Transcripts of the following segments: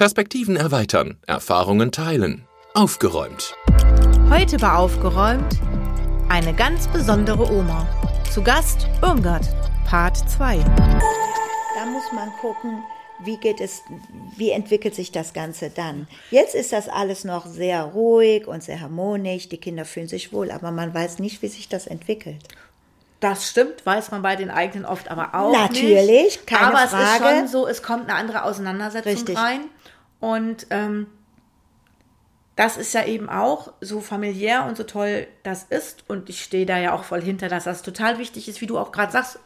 Perspektiven erweitern, Erfahrungen teilen. Aufgeräumt. Heute war aufgeräumt eine ganz besondere Oma. Zu Gast Irmgard, Part 2. Da muss man gucken, wie geht es, wie entwickelt sich das Ganze dann? Jetzt ist das alles noch sehr ruhig und sehr harmonisch. Die Kinder fühlen sich wohl, aber man weiß nicht, wie sich das entwickelt. Das stimmt, weiß man bei den eigenen oft aber auch Natürlich, nicht. keine aber Frage. es ist schon so, es kommt eine andere Auseinandersetzung Richtig. rein. Und ähm, das ist ja eben auch so familiär und so toll das ist. Und ich stehe da ja auch voll hinter, dass das total wichtig ist, wie du auch gerade sagst.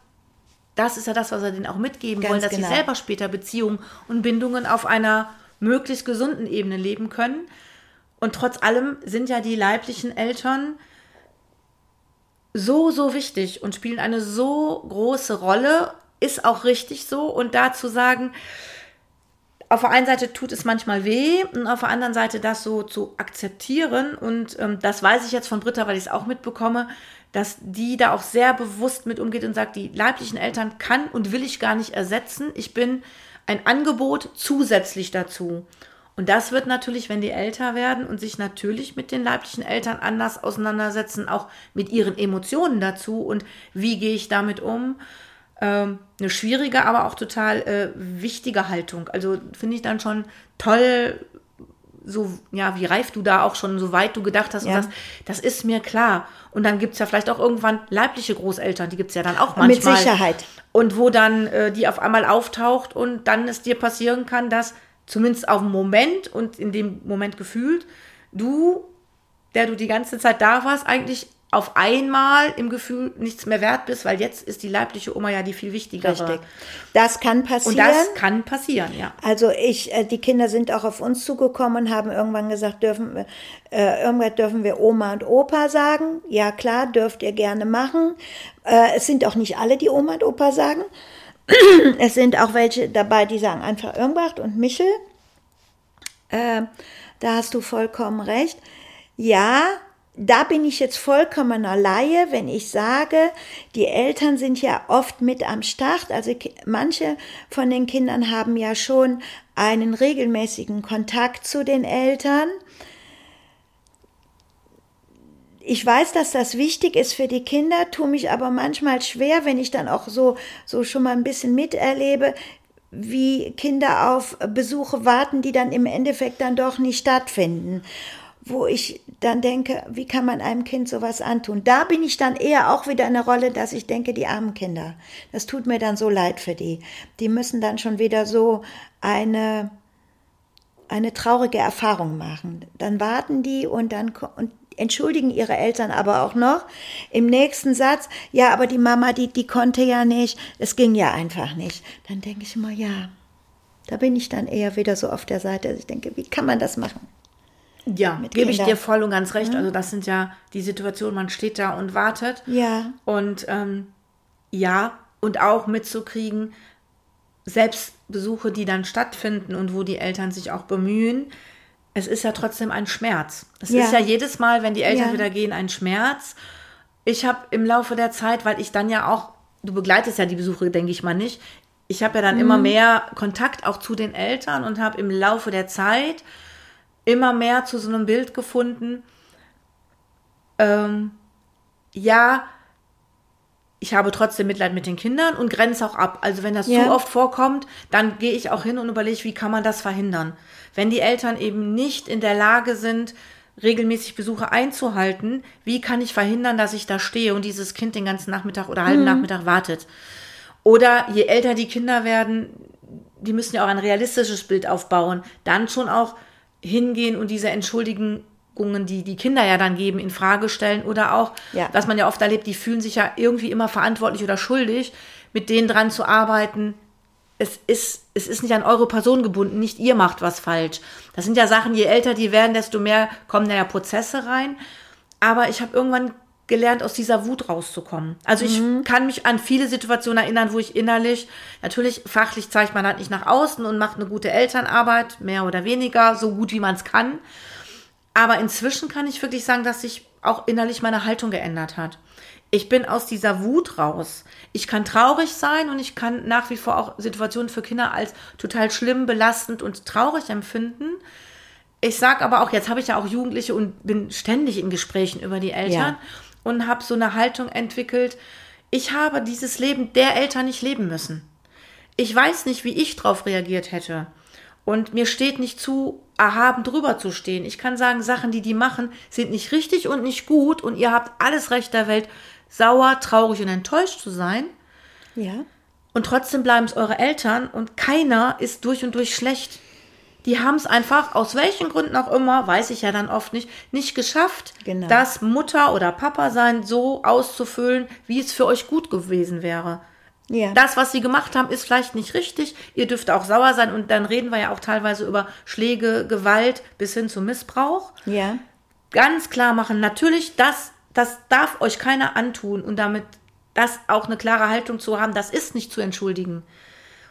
Das ist ja das, was wir denen auch mitgeben Ganz wollen, dass genau. sie selber später Beziehungen und Bindungen auf einer möglichst gesunden Ebene leben können. Und trotz allem sind ja die leiblichen Eltern so, so wichtig und spielen eine so große Rolle, ist auch richtig so. Und dazu sagen, auf der einen Seite tut es manchmal weh und auf der anderen Seite das so zu akzeptieren. Und ähm, das weiß ich jetzt von Britta, weil ich es auch mitbekomme, dass die da auch sehr bewusst mit umgeht und sagt, die leiblichen Eltern kann und will ich gar nicht ersetzen. Ich bin ein Angebot zusätzlich dazu. Und das wird natürlich, wenn die älter werden und sich natürlich mit den leiblichen Eltern anders auseinandersetzen, auch mit ihren Emotionen dazu und wie gehe ich damit um, ähm, eine schwierige, aber auch total äh, wichtige Haltung. Also finde ich dann schon toll, so, ja, wie reif du da auch schon, so weit du gedacht hast Ja. und sagst, das ist mir klar. Und dann gibt es ja vielleicht auch irgendwann leibliche Großeltern, die gibt es ja dann auch manchmal. Mit Sicherheit. Und wo dann äh, die auf einmal auftaucht und dann es dir passieren kann, dass zumindest auf dem Moment und in dem Moment gefühlt, du, der du die ganze Zeit da warst, eigentlich auf einmal im Gefühl nichts mehr wert bist, weil jetzt ist die leibliche Oma ja die viel wichtigere. Richtig. Das kann Und passieren. das kann passieren, ja. Also ich, äh, die Kinder sind auch auf uns zugekommen und haben irgendwann gesagt, dürfen äh, irgendwann dürfen wir Oma und Opa sagen. Ja klar, dürft ihr gerne machen. Äh, es sind auch nicht alle, die Oma und Opa sagen. es sind auch welche dabei, die sagen einfach Irmgard und Michel. Äh, da hast du vollkommen recht. Ja, da bin ich jetzt vollkommener Laie, wenn ich sage, die Eltern sind ja oft mit am Start. Also manche von den Kindern haben ja schon einen regelmäßigen Kontakt zu den Eltern. Ich weiß, dass das wichtig ist für die Kinder, tue mich aber manchmal schwer, wenn ich dann auch so, so schon mal ein bisschen miterlebe, wie Kinder auf Besuche warten, die dann im Endeffekt dann doch nicht stattfinden. Wo ich dann denke, wie kann man einem Kind sowas antun? Da bin ich dann eher auch wieder in der Rolle, dass ich denke, die armen Kinder. Das tut mir dann so leid für die. Die müssen dann schon wieder so eine, eine traurige Erfahrung machen. Dann warten die und dann und entschuldigen ihre Eltern aber auch noch im nächsten Satz, ja, aber die Mama, die, die konnte ja nicht, es ging ja einfach nicht. Dann denke ich immer, ja, da bin ich dann eher wieder so auf der Seite, dass ich denke, wie kann man das machen? Ja, gebe ich dir voll und ganz recht. Also das sind ja die Situationen, man steht da und wartet. Ja. Und ähm, ja, und auch mitzukriegen, selbst Besuche, die dann stattfinden und wo die Eltern sich auch bemühen, es ist ja trotzdem ein Schmerz. Es Ja. ist ja jedes Mal, wenn die Eltern Ja. wieder gehen, ein Schmerz. Ich habe im Laufe der Zeit, weil ich dann ja auch, du begleitest ja die Besuche, denke ich mal nicht, ich habe ja dann Mhm. immer mehr Kontakt auch zu den Eltern und habe im Laufe der Zeit immer mehr zu so einem Bild gefunden. Ähm, ja, ich habe trotzdem Mitleid mit den Kindern und grenze auch ab. Also wenn das Ja. zu oft vorkommt, dann gehe ich auch hin und überlege, wie kann man das verhindern. Wenn die Eltern eben nicht in der Lage sind, regelmäßig Besuche einzuhalten, wie kann ich verhindern, dass ich da stehe und dieses Kind den ganzen Nachmittag oder halben Nachmittag wartet? Oder je älter die Kinder werden, die müssen ja auch ein realistisches Bild aufbauen, dann schon auch hingehen und diese Entschuldigungen, die die Kinder ja dann geben, in Frage stellen oder auch, Ja. was man ja oft erlebt, die fühlen sich ja irgendwie immer verantwortlich oder schuldig, mit denen dran zu arbeiten. Es ist, es ist nicht an eure Person gebunden, nicht ihr macht was falsch. Das sind ja Sachen, je älter die werden, desto mehr kommen da ja Prozesse rein. Aber ich habe irgendwann gelernt, aus dieser Wut rauszukommen. Also ich kann mich an viele Situationen erinnern, wo ich innerlich, natürlich fachlich zeigt man halt nicht nach außen und macht eine gute Elternarbeit, mehr oder weniger, so gut wie man es kann. Aber inzwischen kann ich wirklich sagen, dass sich auch innerlich meine Haltung geändert hat. ich bin aus dieser Wut raus. Ich kann traurig sein und ich kann nach wie vor auch Situationen für Kinder als total schlimm, belastend und traurig empfinden. Ich sag aber auch, jetzt habe ich ja auch Jugendliche und bin ständig in Gesprächen über die Eltern Ja. Und habe so eine Haltung entwickelt. Ich habe dieses Leben der Eltern nicht leben müssen. Ich weiß nicht, wie ich drauf reagiert hätte. Und mir steht nicht zu, erhaben drüber zu stehen. Ich kann sagen, Sachen, die die machen, sind nicht richtig und nicht gut und ihr habt alles Recht der Welt, sauer, traurig und enttäuscht zu sein. Ja. Und trotzdem bleiben es eure Eltern und keiner ist durch und durch schlecht. Die haben es einfach, aus welchen Gründen auch immer, weiß ich ja dann oft nicht, nicht geschafft, Genau. das Mutter oder Papa sein so auszufüllen, wie es für euch gut gewesen wäre. Ja. Das, was sie gemacht haben, ist vielleicht nicht richtig. Ihr dürft auch sauer sein und dann reden wir ja auch teilweise über Schläge, Gewalt bis hin zu Missbrauch. ja. Ganz klar machen, natürlich, das, das darf euch keiner antun und damit das auch eine klare Haltung zu haben, das ist nicht zu entschuldigen.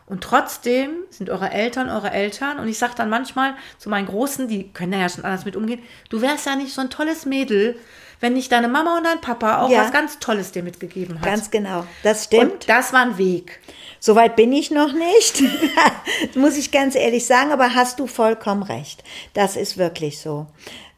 Und trotzdem sind eure Eltern eure Eltern. Und ich sage dann manchmal zu meinen Großen, die können da ja schon anders mit umgehen, du wärst ja nicht so ein tolles Mädel, wenn nicht deine Mama und dein Papa auch Ja. was ganz Tolles dir mitgegeben hat. Ganz genau. Das stimmt. und das war ein Weg. Soweit bin ich noch nicht, muss ich ganz ehrlich sagen, aber hast du vollkommen recht. Das ist wirklich so.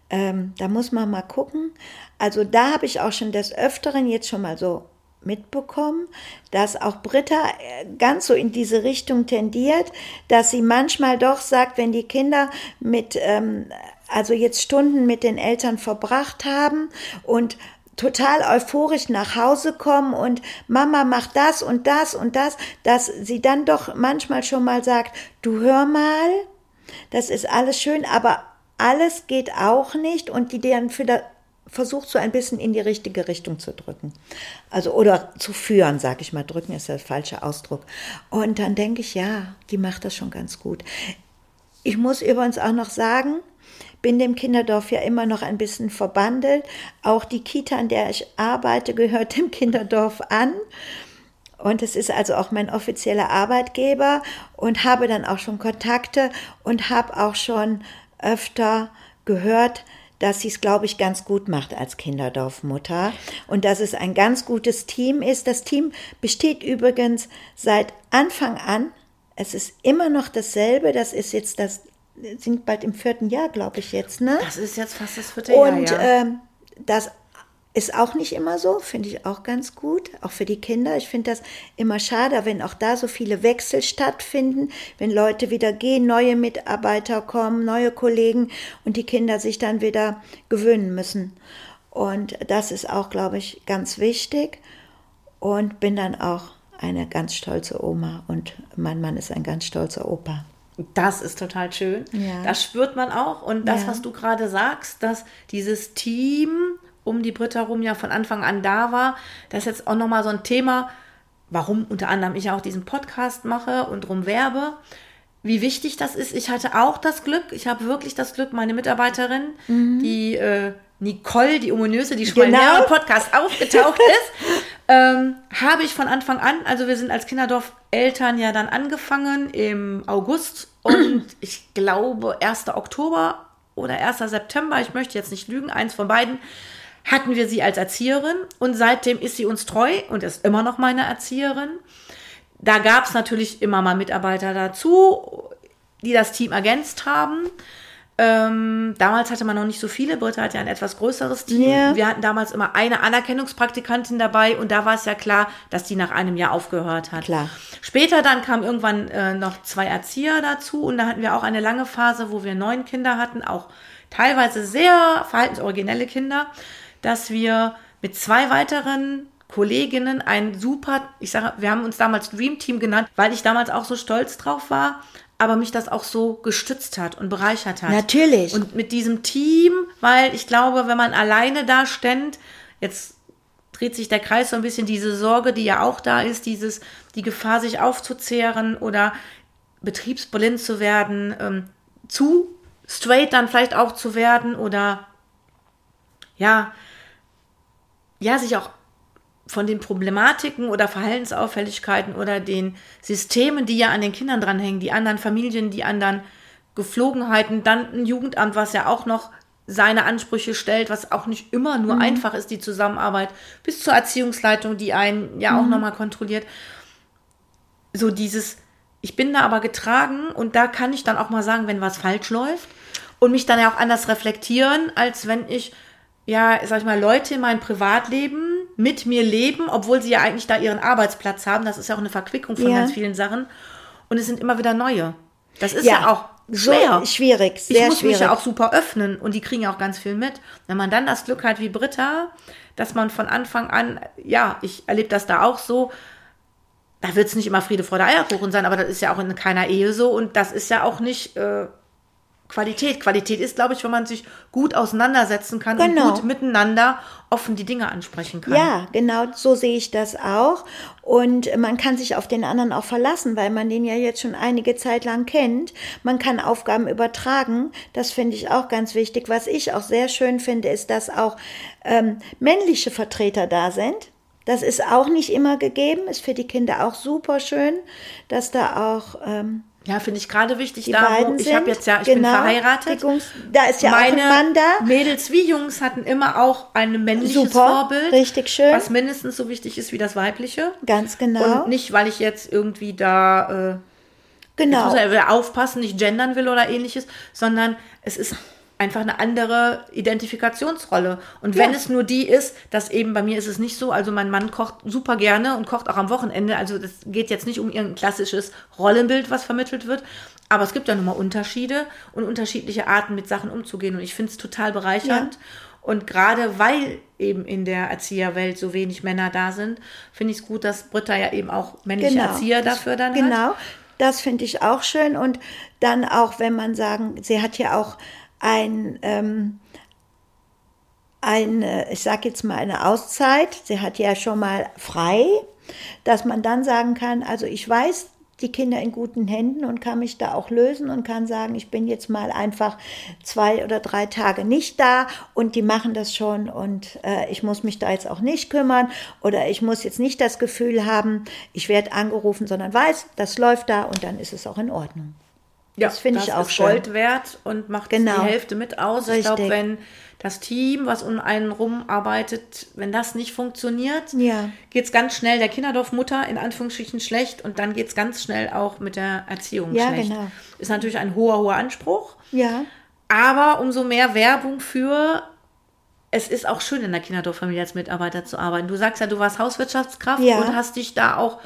Ähm, da muss man mal gucken. Also da habe ich auch schon des Öfteren jetzt schon mal so mitbekommen, dass auch Britta äh, ganz so in diese Richtung tendiert, dass sie manchmal doch sagt, wenn die Kinder mit, ähm, also jetzt Stunden mit den Eltern verbracht haben und total euphorisch nach Hause kommen und Mama macht das und das und das, dass sie dann doch manchmal schon mal sagt, du hör mal, das ist alles schön, aber alles geht auch nicht und die dann wieder versucht so ein bisschen in die richtige Richtung zu drücken. Also oder zu führen, sag ich mal. Drücken ist der falsche Ausdruck. Und dann denke ich, ja, die macht das schon ganz gut. Ich muss übrigens auch noch sagen, bin dem Kinderdorf ja immer noch ein bisschen verbandelt. Auch die Kita, an der ich arbeite, gehört dem Kinderdorf an. Und es ist also auch mein offizieller Arbeitgeber und habe dann auch schon Kontakte und habe auch schon öfter gehört, dass sie es, glaube ich, ganz gut macht als Kinderdorfmutter und dass es ein ganz gutes Team ist. Das Team besteht übrigens seit Anfang an. Es ist immer noch dasselbe. Das ist jetzt das, sind bald im vierten Jahr, glaube ich jetzt, ne? Das ist jetzt fast das vierte Jahr. Und ja. ähm, das ist auch nicht immer so, finde ich auch ganz gut, auch für die Kinder. Ich finde das immer schade, wenn auch da so viele Wechsel stattfinden, wenn Leute wieder gehen, neue Mitarbeiter kommen, neue Kollegen und die Kinder sich dann wieder gewöhnen müssen. Und das ist auch, glaube ich, ganz wichtig und bin dann auch eine ganz stolze Oma und mein Mann ist ein ganz stolzer Opa. Das ist total schön. Ja. Das spürt man auch. Und das, Ja. was du gerade sagst, dass dieses Team um die Britta rum ja von Anfang an da war, das ist jetzt auch nochmal so ein Thema, warum unter anderem ich auch diesen Podcast mache und drum werbe. Wie wichtig das ist. Ich hatte auch das Glück, ich habe wirklich das Glück, meine Mitarbeiterin, die äh, Nicole, die ominöse, die schon mal Genau. mehreren Podcasts aufgetaucht ist, ähm, habe ich von Anfang an, also wir sind als Kinderdorf Eltern ja dann angefangen im August und ich glaube 1. Oktober oder 1. September, ich möchte jetzt nicht lügen, eins von beiden, hatten wir sie als Erzieherin und seitdem ist sie uns treu und ist immer noch meine Erzieherin. Da gab es natürlich immer mal Mitarbeiter dazu, die das Team ergänzt haben. Ähm, damals hatte man noch nicht so viele. Britta hat ja ein etwas größeres Team. Ja. Wir hatten damals immer eine Anerkennungspraktikantin dabei und da war es ja klar, dass die nach einem Jahr aufgehört hat. Klar. Später dann kamen irgendwann äh, noch zwei Erzieher dazu und da hatten wir auch eine lange Phase, wo wir neun Kinder hatten, auch teilweise sehr verhaltensoriginelle Kinder, dass wir mit zwei weiteren Kolleginnen ein super, ich sage, wir haben uns damals Dream Team genannt, weil ich damals auch so stolz drauf war, aber mich das auch so gestützt hat und bereichert hat. Natürlich. Und mit diesem Team, weil ich glaube, wenn man alleine da ständ, jetzt dreht sich der Kreis so ein bisschen diese Sorge, die ja auch da ist, dieses, die Gefahr, sich aufzuzehren oder betriebsblind zu werden, ähm, zu straight dann vielleicht auch zu werden oder ja, ja, sich auch von den Problematiken oder Verhaltensauffälligkeiten oder den Systemen, die ja an den Kindern dranhängen, die anderen Familien, die anderen Geflogenheiten, dann ein Jugendamt, was ja auch noch seine Ansprüche stellt, was auch nicht immer nur einfach ist, die Zusammenarbeit, bis zur Erziehungsleitung, die einen ja auch nochmal kontrolliert. So dieses, ich bin da aber getragen und da kann ich dann auch mal sagen, wenn was falsch läuft und mich dann ja auch anders reflektieren, als wenn ich, ja, sag ich mal, Leute in meinem Privatleben mit mir leben, obwohl sie ja eigentlich da ihren Arbeitsplatz haben. Das ist ja auch eine Verquickung von Ja. ganz vielen Sachen. Und es sind immer wieder neue. Das ist ja, Ja, auch schwer. So schwierig, sehr ich muss schwierig. mich ja auch super öffnen und die kriegen ja auch ganz viel mit. Wenn man dann das Glück hat wie Britta, dass man von Anfang an, ja, ich erlebe das da auch so, da wird es nicht immer Friede vor der Eierkuchen sein, aber das ist ja auch in keiner Ehe so und das ist ja auch nicht äh, Qualität. Qualität ist, glaube ich, wenn man sich gut auseinandersetzen kann Genau. und gut miteinander offen die Dinge ansprechen kann. Ja, genau, so sehe ich das auch. Und man kann sich auf den anderen auch verlassen, weil man den ja jetzt schon einige Zeit lang kennt. Man kann Aufgaben übertragen. Das finde ich auch ganz wichtig. Was ich auch sehr schön finde, ist, dass auch ähm, männliche Vertreter da sind. Das ist auch nicht immer gegeben. Ist für die Kinder auch super schön, dass da auch ähm, Ja, finde ich gerade wichtig, die da beiden ich habe jetzt ja, ich Genau, bin verheiratet. Jungs, da ist ja Meine auch ein Mann da. Mädels wie Jungs hatten immer auch ein männliches Super, Vorbild. richtig schön. Was mindestens so wichtig ist wie das weibliche. Ganz genau. Und nicht, weil ich jetzt irgendwie da äh, genau. aufpassen, nicht gendern will oder ähnliches, sondern es ist einfach eine andere Identifikationsrolle. Und wenn Ja. es nur die ist, dass eben bei mir ist es nicht so, also mein Mann kocht super gerne und kocht auch am Wochenende, also das geht jetzt nicht um irgendein klassisches Rollenbild, was vermittelt wird, aber es gibt ja nun mal Unterschiede und unterschiedliche Arten, mit Sachen umzugehen und ich finde es total bereichernd. Und gerade weil eben in der Erzieherwelt so wenig Männer da sind, finde ich es gut, dass Britta ja eben auch männliche Erzieher Das- dafür dann hat. Genau, das finde ich auch schön. Und dann auch, wenn man sagen, sie hat ja auch ein, ähm, eine, ich sage jetzt mal eine Auszeit, sie hat ja schon mal frei, dass man dann sagen kann, also ich weiß, die Kinder in guten Händen und kann mich da auch lösen und kann sagen, ich bin jetzt mal einfach zwei oder drei Tage nicht da und die machen das schon und äh, ich muss mich da jetzt auch nicht kümmern oder ich muss jetzt nicht das Gefühl haben, ich werde angerufen, sondern weiß, das läuft da und dann ist es auch in Ordnung. Ja, Das finde ich auch ist schön. Gold wert und macht Genau. die Hälfte mit aus. Ich glaube, Richtig. wenn das Team, was um einen rumarbeitet, wenn das nicht funktioniert, Ja. geht es ganz schnell der Kinderdorfmutter in Anführungsstrichen schlecht und dann geht es ganz schnell auch mit der Erziehung Ja, schlecht. genau. Ist natürlich ein hoher, hoher Anspruch, Ja, aber umso mehr Werbung für es ist auch schön, in der Kinderdorffamilie als Mitarbeiter zu arbeiten. Du sagst ja, du warst Hauswirtschaftskraft Ja. und hast dich da auch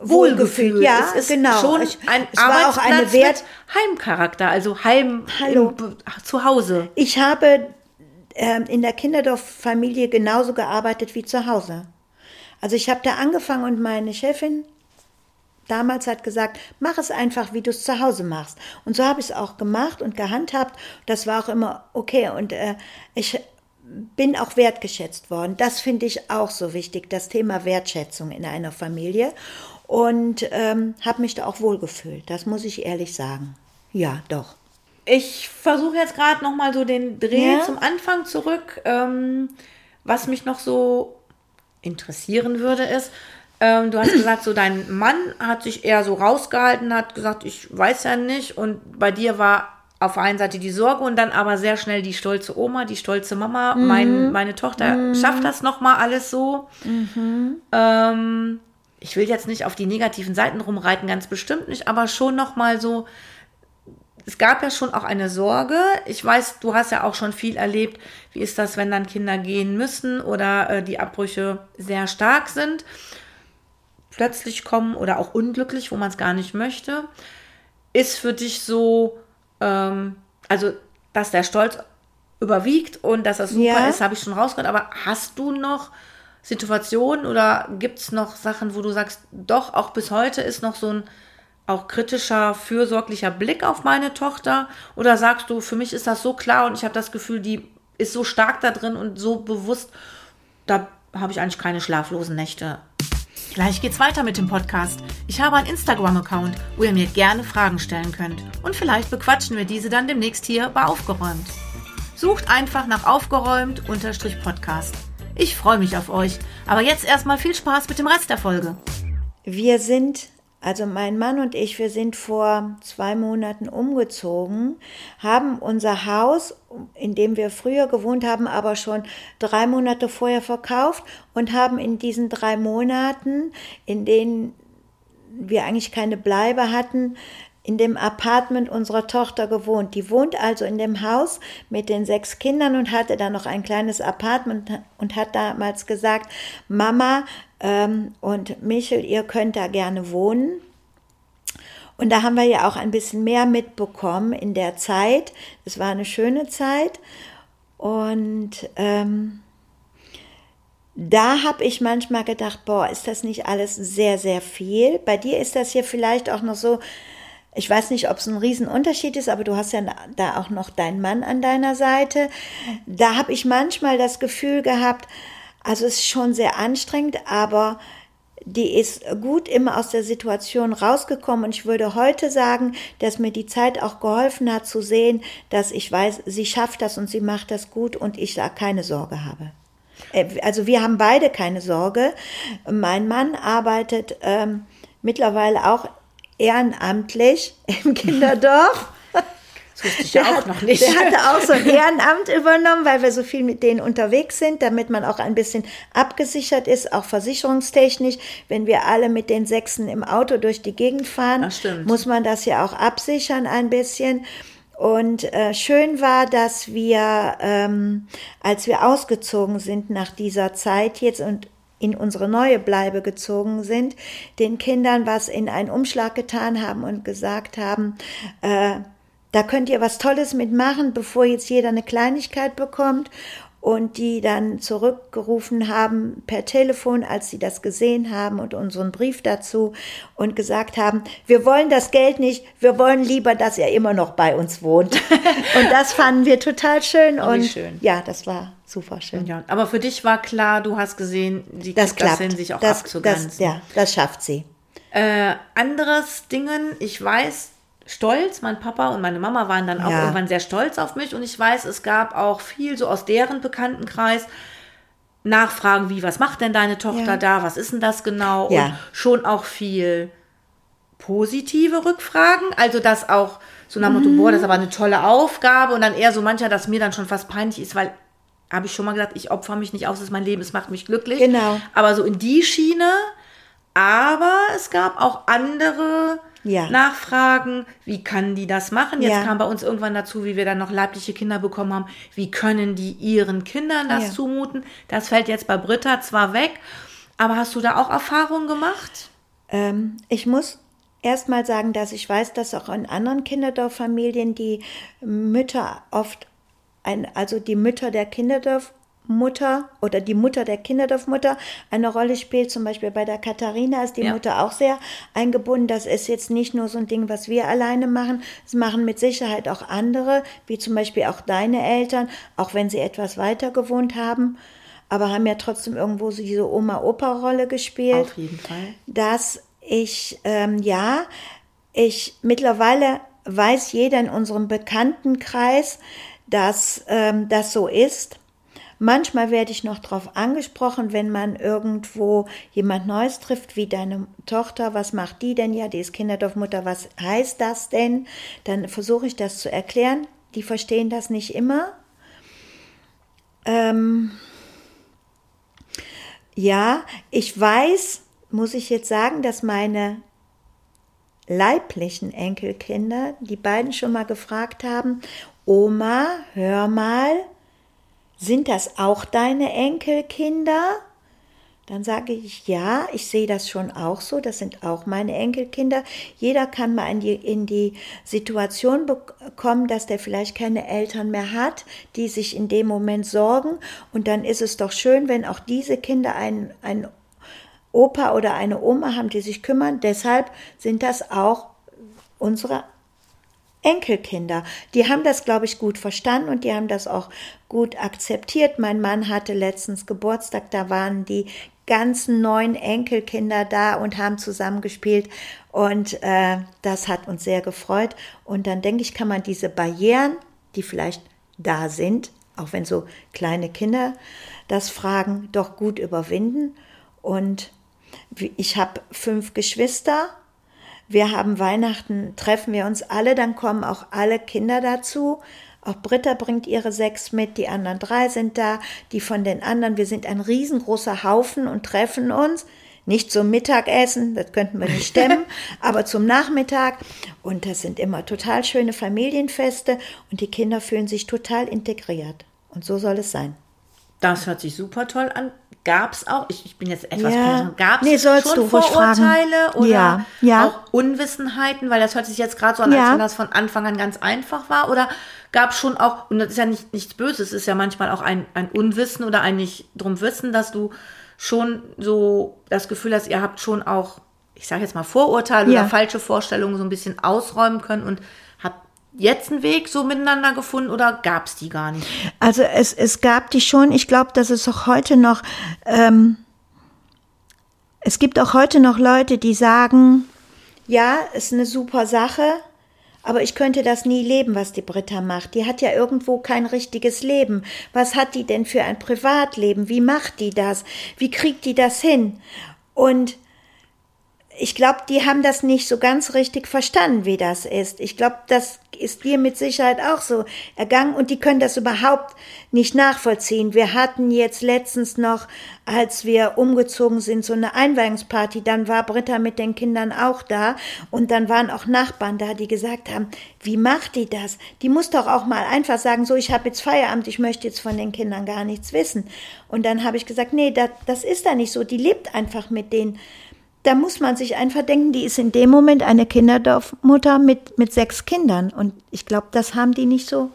Wohlgefühlt. ja, es ist genau. schon Ich- ein es war auch eine Wert- Heimcharakter, also Heim Hallo. Zu Hause. Ich habe ähm, in der Kinderdorf-Familie genauso gearbeitet wie zu Hause. Also ich habe da angefangen und meine Chefin damals hat gesagt, mach es einfach, wie du es zu Hause machst. Und so habe ich es auch gemacht und gehandhabt. Das war auch immer okay. Und äh, ich bin auch wertgeschätzt worden. Das finde ich auch so wichtig, das Thema Wertschätzung in einer Familie. Und ähm, habe mich da auch wohlgefühlt. Das muss ich ehrlich sagen. Ja, doch. Ich versuche jetzt gerade noch mal so den Dreh Ja. zum Anfang zurück. Ähm, was mich noch so interessieren würde, ist, ähm, du hast gesagt, so dein Mann hat sich eher so rausgehalten, hat gesagt, ich weiß ja nicht. Und bei dir war auf der einen Seite die Sorge und dann aber sehr schnell die stolze Oma, die stolze Mama. Mein, meine Tochter schafft das noch mal alles so. Ähm, ich will jetzt nicht auf die negativen Seiten rumreiten, ganz bestimmt nicht, aber schon noch mal so es gab ja schon auch eine Sorge. Ich weiß, du hast ja auch schon viel erlebt. Wie ist das, wenn dann Kinder gehen müssen oder äh, die Abbrüche sehr stark sind, plötzlich kommen oder auch unglücklich, wo man es gar nicht möchte? Ist für dich so, ähm, also, dass der Stolz überwiegt und dass das super Ja. ist, habe ich schon rausgehört. Aber hast du noch Situationen oder gibt es noch Sachen, wo du sagst, doch, auch bis heute ist noch so ein auch kritischer, fürsorglicher Blick auf meine Tochter? Oder sagst du, für mich ist das so klar und ich habe das Gefühl, die ist so stark da drin und so bewusst, da habe ich eigentlich keine schlaflosen Nächte. Gleich geht's weiter mit dem Podcast. Ich habe einen Instagram-Account, wo ihr mir gerne Fragen stellen könnt. Und vielleicht bequatschen wir diese dann demnächst hier bei Aufgeräumt. Sucht einfach nach aufgeräumt-podcast. Ich freue mich auf euch. Aber jetzt erstmal viel Spaß mit dem Rest der Folge. Wir sind also mein Mann und ich, wir sind vor zwei Monaten umgezogen, haben unser Haus, in dem wir früher gewohnt haben, aber schon drei Monate vorher verkauft und haben in diesen drei Monaten, in denen wir eigentlich keine Bleibe hatten, in dem Apartment unserer Tochter gewohnt. Die wohnt also in dem Haus mit den sechs Kindern und hatte dann noch ein kleines Apartment und hat damals gesagt, Mama ähm, und Michel, ihr könnt da gerne wohnen. Und da haben wir ja auch ein bisschen mehr mitbekommen in der Zeit. Es war eine schöne Zeit. Und ähm, da habe ich manchmal gedacht, boah, ist das nicht alles sehr, sehr viel? Bei dir ist das hier vielleicht auch noch so, ich weiß nicht, ob es ein Riesenunterschied ist, aber du hast ja da auch noch deinen Mann an deiner Seite. Da habe ich manchmal das Gefühl gehabt, also es ist schon sehr anstrengend, aber die ist gut immer aus der Situation rausgekommen und ich würde heute sagen, dass mir die Zeit auch geholfen hat zu sehen, dass ich weiß, sie schafft das und sie macht das gut und ich da keine Sorge habe. Äh, also wir haben beide keine Sorge. Mein Mann arbeitet ähm, mittlerweile auch ehrenamtlich im Kinderdorf. Das wusste ich ja auch hat, noch nicht. Der hatte auch so ein Ehrenamt übernommen, weil wir so viel mit denen unterwegs sind, damit man auch ein bisschen abgesichert ist, auch versicherungstechnisch. Wenn wir alle mit den Sechsen im Auto durch die Gegend fahren, muss man das ja auch absichern ein bisschen. Und äh, schön war, dass wir, ähm, als wir ausgezogen sind nach dieser Zeit jetzt und in unsere neue Bleibe gezogen sind, den Kindern was in einen Umschlag getan haben und gesagt haben, äh, da könnt ihr was Tolles mitmachen, bevor jetzt jeder eine Kleinigkeit bekommt. Und die dann zurückgerufen haben per Telefon, als sie das gesehen haben und unseren Brief dazu und gesagt haben, wir wollen das Geld nicht, wir wollen lieber, dass er immer noch bei uns wohnt. und das fanden wir total schön. Oh, und schön. ja, das war super schön. Ja, aber für dich war klar, du hast gesehen, sie das klappt. das hin, sich auch das, abzugrenzen. Das, ja, das schafft sie. Äh, anderes Dingen, ich weiß, stolz. Mein Papa und meine Mama waren dann auch Ja. irgendwann sehr stolz auf mich und ich weiß, es gab auch viel so aus deren Bekanntenkreis Nachfragen wie, was macht denn deine Tochter Ja. da, was ist denn das genau? Ja. Und schon auch viel positive Rückfragen, also das auch so nach Motto, boah, das ist aber eine tolle Aufgabe und dann eher so mancher, dass mir dann schon fast peinlich ist, weil habe ich schon mal gesagt, ich opfer mich nicht aus, das ist mein Leben, es macht mich glücklich. Genau. Aber so in die Schiene, aber es gab auch andere Ja. Nachfragen, wie kann die das machen? Jetzt Ja. kam bei uns irgendwann dazu, wie wir dann noch leibliche Kinder bekommen haben, wie können die ihren Kindern das Ja. zumuten? Das fällt jetzt bei Britta zwar weg, aber hast du da auch Erfahrungen gemacht? Ähm, ich muss erst mal sagen, dass ich weiß, dass auch in anderen Kinderdorffamilien die Mütter oft, ein, also die Mütter der Kinderdorfmutter oder die Mutter der Kinderdorfmutter eine Rolle spielt. Zum Beispiel bei der Katharina ist die Ja. Mutter auch sehr eingebunden. Das ist jetzt nicht nur so ein Ding, was wir alleine machen. Das machen mit Sicherheit auch andere, wie zum Beispiel auch deine Eltern, auch wenn sie etwas weiter gewohnt haben. Aber haben ja trotzdem irgendwo so diese Oma-Opa-Rolle gespielt Auf jeden Fall. dass ich, ähm, ja, ich mittlerweile weiß jeder in unserem Bekanntenkreis, dass ähm, das so ist. Manchmal werde ich noch darauf angesprochen, wenn man irgendwo jemand Neues trifft, wie deine Tochter, was macht die denn? Ja, die ist Kinderdorfmutter, was heißt das denn? Dann versuche ich das zu erklären. Die verstehen das nicht immer. Ähm, ja, ich weiß, muss ich jetzt sagen, dass meine leiblichen Enkelkinder, die beiden schon mal gefragt haben, Oma, hör mal, sind das auch deine Enkelkinder? Dann sage ich, ja, ich sehe das schon auch so, das sind auch meine Enkelkinder. Jeder kann mal in die, in die Situation bekommen, dass der vielleicht keine Eltern mehr hat, die sich in dem Moment sorgen. Und dann ist es doch schön, wenn auch diese Kinder einen, einen Opa oder eine Oma haben, die sich kümmern. Deshalb sind das auch unsere Enkelkinder. Die haben das, glaube ich, gut verstanden und die haben das auch gut akzeptiert. Mein Mann hatte letztens Geburtstag, da waren die ganzen neun Enkelkinder da und haben zusammengespielt und äh, das hat uns sehr gefreut. Und dann denke ich, kann man diese Barrieren, die vielleicht da sind, auch wenn so kleine Kinder das fragen, doch gut überwinden. Und ich habe fünf Geschwister Wir haben Weihnachten, treffen wir uns alle, dann kommen auch alle Kinder dazu. Auch Britta bringt ihre sechs mit, die anderen drei sind da, die von den anderen. Wir sind ein riesengroßer Haufen und treffen uns. Nicht zum Mittagessen, das könnten wir nicht stemmen, aber zum Nachmittag. Und das sind immer total schöne Familienfeste und die Kinder fühlen sich total integriert. Und so soll es sein. Das hört sich super toll an. Gab es auch, ich, ich bin jetzt etwas Ja. gab es Nee, schon Vorurteile oder Ja, ja. auch Unwissenheiten, weil das hört sich jetzt gerade so an, als wenn das von Anfang an ganz einfach war. Oder gab es schon auch, und das ist ja nicht, nichts Böses, es ist ja manchmal auch ein, ein Unwissen oder ein nicht drum Wissen, dass du schon so das Gefühl hast, ihr habt schon auch, ich sage jetzt mal Vorurteile oder falsche Vorstellungen so ein bisschen ausräumen können und jetzt einen Weg so miteinander gefunden oder gab es die gar nicht? Also es, es gab die schon, ich glaube, dass es auch heute noch, ähm, es gibt auch heute noch Leute, die sagen, ja, ist eine super Sache, aber ich könnte das nie leben, was die Britta macht. Die hat ja irgendwo kein richtiges Leben. Was hat die denn für ein Privatleben? Wie macht die das? Wie kriegt die das hin? Und ich glaube, die haben das nicht so ganz richtig verstanden, wie das ist. Ich glaube, das ist dir mit Sicherheit auch so ergangen und die können das überhaupt nicht nachvollziehen. Wir hatten jetzt letztens noch, als wir umgezogen sind, so eine Einweihungsparty. Dann war Britta mit den Kindern auch da und dann waren auch Nachbarn da, die gesagt haben, wie macht die das? Die muss doch auch mal einfach sagen, so, ich habe jetzt Feierabend, ich möchte jetzt von den Kindern gar nichts wissen. Und dann habe ich gesagt, nee, das, das ist da nicht so. Die lebt einfach mit denen da muss man sich einfach denken, die ist in dem Moment eine Kinderdorfmutter mit, mit sechs Kindern. Und ich glaube, das haben die nicht so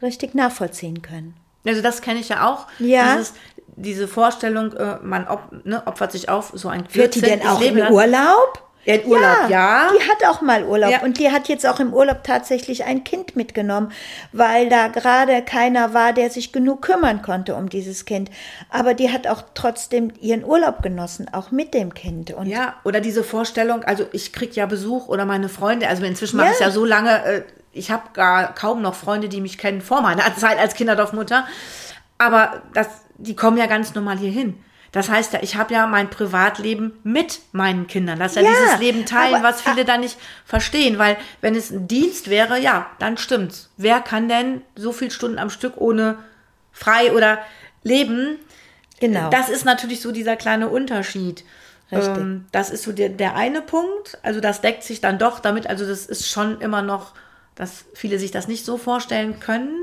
richtig nachvollziehen können. Also das kenne ich ja auch. Ja. Dieses, diese Vorstellung, äh, man op, ne, opfert sich auf so ein Wird die denn 14. auch im. Urlaub? Ja, in Urlaub, ja. Die hat auch mal Urlaub. Ja. Und die hat jetzt auch im Urlaub tatsächlich ein Kind mitgenommen, weil da gerade keiner war, der sich genug kümmern konnte um dieses Kind. Aber die hat auch trotzdem ihren Urlaub genossen, auch mit dem Kind. Und Ja, oder diese Vorstellung, also ich krieg ja Besuch oder meine Freunde, also inzwischen mache Ja. ich ja so lange, äh, ich habe gar kaum noch Freunde, die mich kennen vor meiner Zeit als Kinderdorfmutter, aber das, die kommen ja ganz normal hier hin. Das heißt ja, ich habe ja mein Privatleben mit meinen Kindern. Das ist ja, Ja, dieses Leben teilen, aber- was viele da nicht verstehen. Weil wenn es ein Dienst wäre, ja, dann stimmt's. Wer kann denn so viele Stunden am Stück ohne frei oder leben? Genau. Das ist natürlich so dieser kleine Unterschied. Richtig. Ähm, das ist so der, der eine Punkt. Also das deckt sich dann doch damit. Also das ist schon immer noch, dass viele sich das nicht so vorstellen können.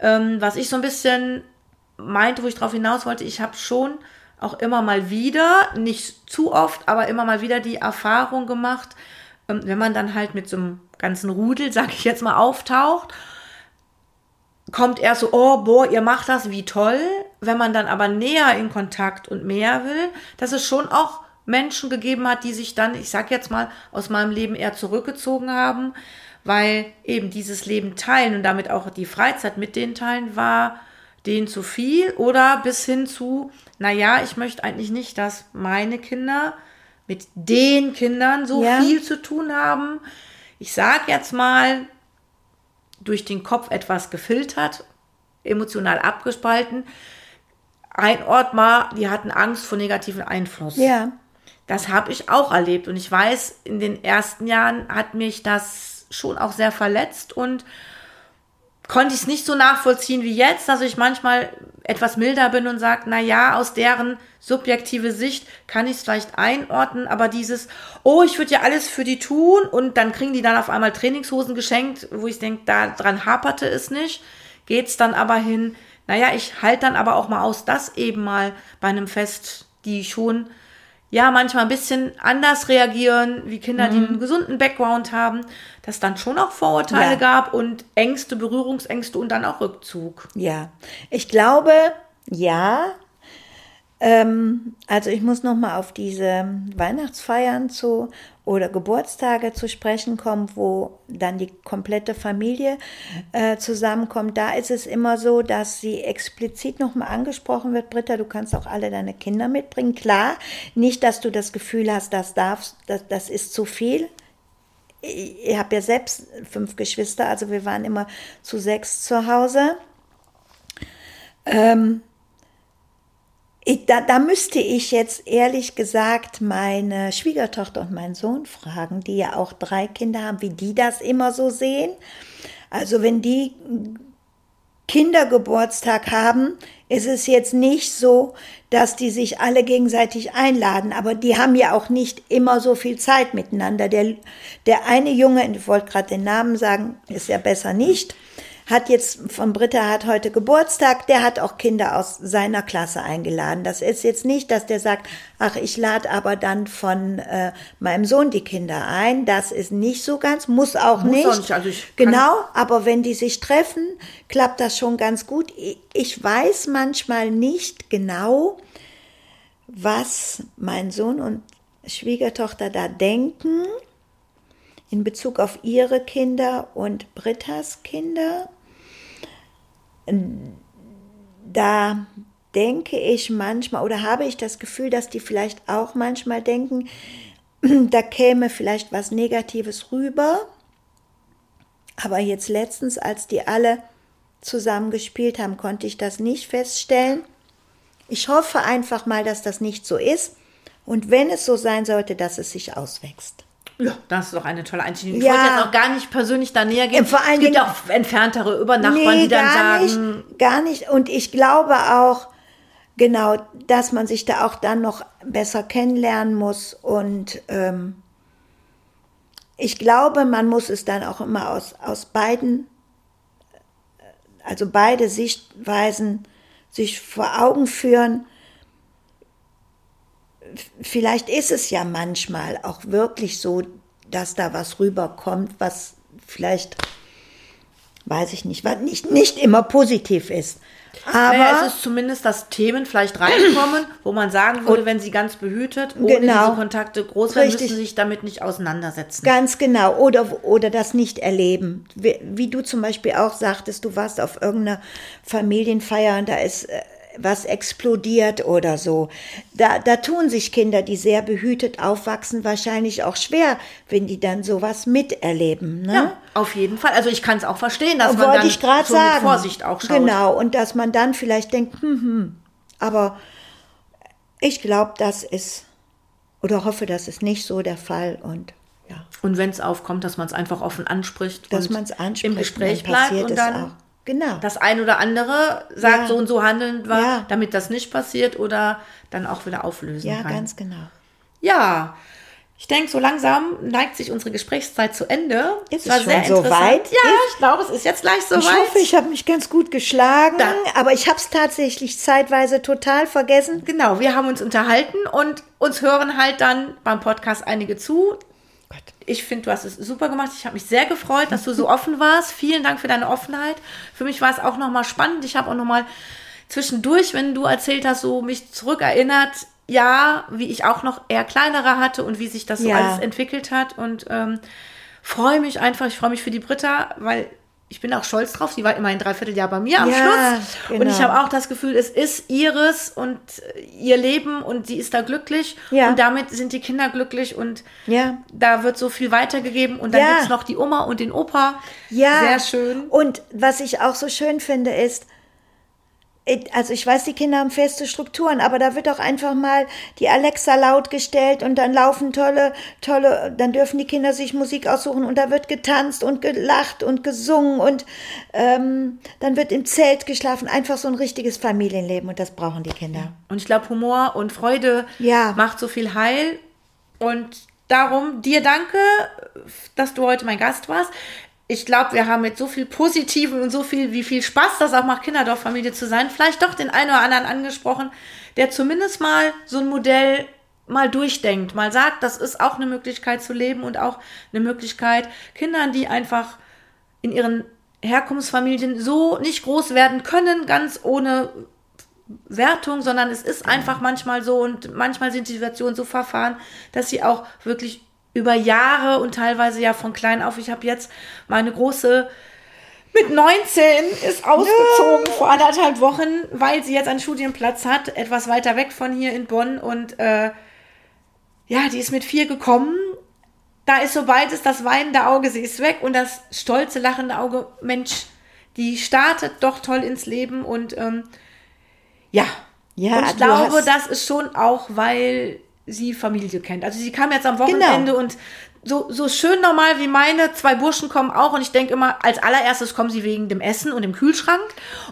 Ähm, was ich so ein bisschen meinte, wo ich drauf hinaus wollte, ich habe schon auch immer mal wieder, nicht zu oft, aber immer mal wieder die Erfahrung gemacht, ähm, wenn man dann halt mit so einem ganzen Rudel, sag ich jetzt mal, auftaucht, kommt erst so, oh, boah, ihr macht das, wie toll. Wenn man dann aber näher in Kontakt und mehr will, dass es schon auch Menschen gegeben hat, die sich dann, ich sag jetzt mal, aus meinem Leben eher zurückgezogen haben, weil eben dieses Leben teilen und damit auch die Freizeit mit denen teilen war denen zu viel oder bis hin zu, naja, ich möchte eigentlich nicht, dass meine Kinder mit den Kindern so Ja. viel zu tun haben. Ich sag jetzt mal, durch den Kopf etwas gefiltert, emotional abgespalten. Ein Ort mal, die hatten Angst vor negativen Einfluss. ja. Das habe ich auch erlebt und ich weiß, in den ersten Jahren hat mich das schon auch sehr verletzt und konnte ich es nicht so nachvollziehen wie jetzt, dass ich manchmal etwas milder bin und sage, na ja, aus deren subjektive Sicht kann ich es vielleicht einordnen, aber dieses, oh, ich würde ja alles für die tun und dann kriegen die dann auf einmal Trainingshosen geschenkt, wo ich denke, daran haperte es nicht, geht's dann aber hin, naja, ich halte dann aber auch mal aus, dass eben mal bei einem Fest, die schon ja, manchmal ein bisschen anders reagieren, wie Kinder, die Mhm. einen gesunden Background haben, dass dann schon auch Vorurteile Ja. gab und Ängste, Berührungsängste und dann auch Rückzug. Ja, ich glaube, ja. Ähm, also ich muss noch mal auf diese Weihnachtsfeiern zu oder Geburtstage zu sprechen kommen, wo dann die komplette Familie äh, zusammenkommt. Da ist es immer so, dass sie explizit noch mal angesprochen wird. Britta, du kannst auch alle deine Kinder mitbringen. Klar, nicht, dass du das Gefühl hast, das darfst, das, das ist zu viel ich habe ja selbst fünf Geschwister, also wir waren immer zu sechs zu Hause. Ähm, ich, da, da müsste ich jetzt ehrlich gesagt meine Schwiegertochter und meinen Sohn fragen, die ja auch drei Kinder haben, wie die das immer so sehen. Also wenn die Kindergeburtstag haben, ist es jetzt nicht so, dass die sich alle gegenseitig einladen, aber die haben ja auch nicht immer so viel Zeit miteinander. Der, der eine Junge, ich wollte gerade den Namen sagen, ist ja besser nicht, hat jetzt von Britta hat heute Geburtstag, der hat auch Kinder aus seiner Klasse eingeladen. Das ist jetzt nicht, dass der sagt, ach, ich lade aber dann von äh, meinem Sohn die Kinder ein. Das ist nicht so ganz, muss auch muss nicht. Auch nicht. Also genau, aber wenn die sich treffen, klappt das schon ganz gut. Ich weiß manchmal nicht genau, was mein Sohn und Schwiegertochter da denken in Bezug auf ihre Kinder und Brittas Kinder da denke ich manchmal oder habe ich das Gefühl, dass die vielleicht auch manchmal denken, da käme vielleicht was Negatives rüber. Aber jetzt letztens, als die alle zusammen gespielt haben, konnte ich das nicht feststellen. Ich hoffe einfach mal, dass das nicht so ist. Und wenn es so sein sollte, dass es sich auswächst. Ja, das ist doch eine tolle Einstellung. Ich ja. wollte jetzt auch gar nicht persönlich da näher gehen. Vor allen es gibt ja auch entferntere Übernachbarn, nee, die dann gar sagen. Nicht, gar nicht. Und ich glaube auch, genau, dass man sich da auch dann noch besser kennenlernen muss. Und ähm, ich glaube, man muss es dann auch immer aus, aus beiden, also beide Sichtweisen sich vor Augen führen vielleicht ist es ja manchmal auch wirklich so, dass da was rüberkommt, was vielleicht, weiß ich nicht, was nicht, nicht immer positiv ist. Aber naja, es ist zumindest, dass Themen vielleicht reinkommen, wo man sagen würde, wenn sie ganz behütet, ohne genau, diese Kontakte groß werden, müssen sie sich damit nicht auseinandersetzen. Ganz genau. Oder, oder das nicht erleben. Wie, wie du zum Beispiel auch sagtest, du warst auf irgendeiner Familienfeier und da ist äh, was explodiert oder so. Da, da tun sich Kinder, die sehr behütet aufwachsen, wahrscheinlich auch schwer, wenn die dann sowas miterleben. Ne? Ja, auf jeden Fall. Also ich kann es auch verstehen, dass man dann ich so sagen. mit Vorsicht auch schaut. Genau, und dass man dann vielleicht denkt, hm, hm. Aber ich glaube, das ist, oder hoffe, das ist nicht so der Fall und ja. Und wenn es aufkommt, dass man es einfach offen anspricht. Dass man es anspricht. Im Gespräch bleibt und dann auch. Genau. Das ein oder andere sagt, ja. so und so handeln wir, ja. damit das nicht passiert oder dann auch wieder auflösen ja, kann. Ja, ganz genau. Ja, ich denke, so langsam neigt sich unsere Gesprächszeit zu Ende. Ist es schon so weit? Ja, ich, ich glaube, es ist jetzt gleich so ich weit. Ich hoffe, ich habe mich ganz gut geschlagen, da. aber ich habe es tatsächlich zeitweise total vergessen. Genau, wir haben uns unterhalten und uns hören halt dann beim Podcast einige zu. Gott. Ich finde, du hast es super gemacht. Ich habe mich sehr gefreut, dass du so offen warst. Vielen Dank für deine Offenheit. Für mich war es auch nochmal spannend. Ich habe auch nochmal zwischendurch, wenn du erzählt hast, so mich zurückerinnert, ja, wie ich auch noch eher kleinere hatte und wie sich das so ja. alles entwickelt hat. Und ähm, freue mich einfach, ich freue mich für die Britta, weil ich bin auch stolz drauf. Sie war immer ein Dreivierteljahr bei mir am ja, Schluss. Genau. Und ich habe auch das Gefühl, es ist ihres und ihr Leben und sie ist da glücklich. Ja. Und damit sind die Kinder glücklich und ja. da wird so viel weitergegeben. Und dann ja. gibt es noch die Oma und den Opa. Ja. Sehr schön. Und was ich auch so schön finde, ist, also ich weiß, die Kinder haben feste Strukturen, aber da wird auch einfach mal die Alexa laut gestellt und dann laufen tolle, tolle, dann dürfen die Kinder sich Musik aussuchen und da wird getanzt und gelacht und gesungen und ähm, dann wird im Zelt geschlafen. Einfach so ein richtiges Familienleben und das brauchen die Kinder. Und ich glaube, Humor und Freude ja. macht so viel Heil und darum dir danke, dass du heute mein Gast warst ich glaube, wir haben mit so viel Positiven und so viel, wie viel Spaß das auch macht, Kinderdorffamilie zu sein, vielleicht doch den einen oder anderen angesprochen, der zumindest mal so ein Modell mal durchdenkt, mal sagt, das ist auch eine Möglichkeit zu leben und auch eine Möglichkeit, Kindern, die einfach in ihren Herkunftsfamilien so nicht groß werden können, ganz ohne Wertung, sondern es ist einfach manchmal so und manchmal sind die Situationen so verfahren, dass sie auch wirklich über Jahre und teilweise ja von klein auf. Ich habe jetzt meine große mit 19 ist ausgezogen ja. vor anderthalb Wochen, weil sie jetzt einen Studienplatz hat, etwas weiter weg von hier in Bonn. Und äh, ja, die ist mit vier gekommen. Da ist, sobald es das weinende Auge, sie ist weg und das stolze, lachende Auge, Mensch, die startet doch toll ins Leben und ähm, ja, Ja, und ich glaube, das ist schon auch, weil sie Familie kennt. Also sie kam jetzt am Wochenende Genau. und so, so schön normal wie meine, zwei Burschen kommen auch und ich denke immer, als allererstes kommen sie wegen dem Essen und dem Kühlschrank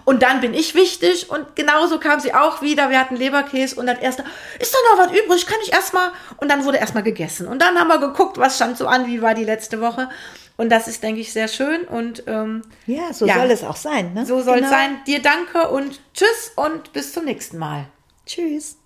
und dann bin ich wichtig und genauso kam sie auch wieder, wir hatten Leberkäse und das erste, ist da noch was übrig, kann ich erstmal und dann wurde erstmal gegessen und dann haben wir geguckt, was stand so an, wie war die letzte Woche und das ist, denke ich, sehr schön und ähm, Ja, so Ja. soll es auch sein. Ne? so soll es Genau. sein. Dir danke und tschüss und bis zum nächsten Mal. Tschüss.